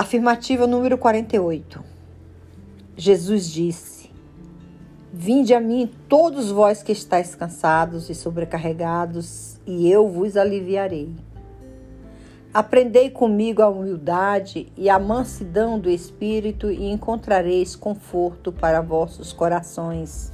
Afirmativa número 48. Jesus disse: Vinde a mim, todos vós que estáis cansados e sobrecarregados, e eu vos aliviarei. Aprendei comigo a humildade e a mansidão do espírito, e encontrareis conforto para vossos corações.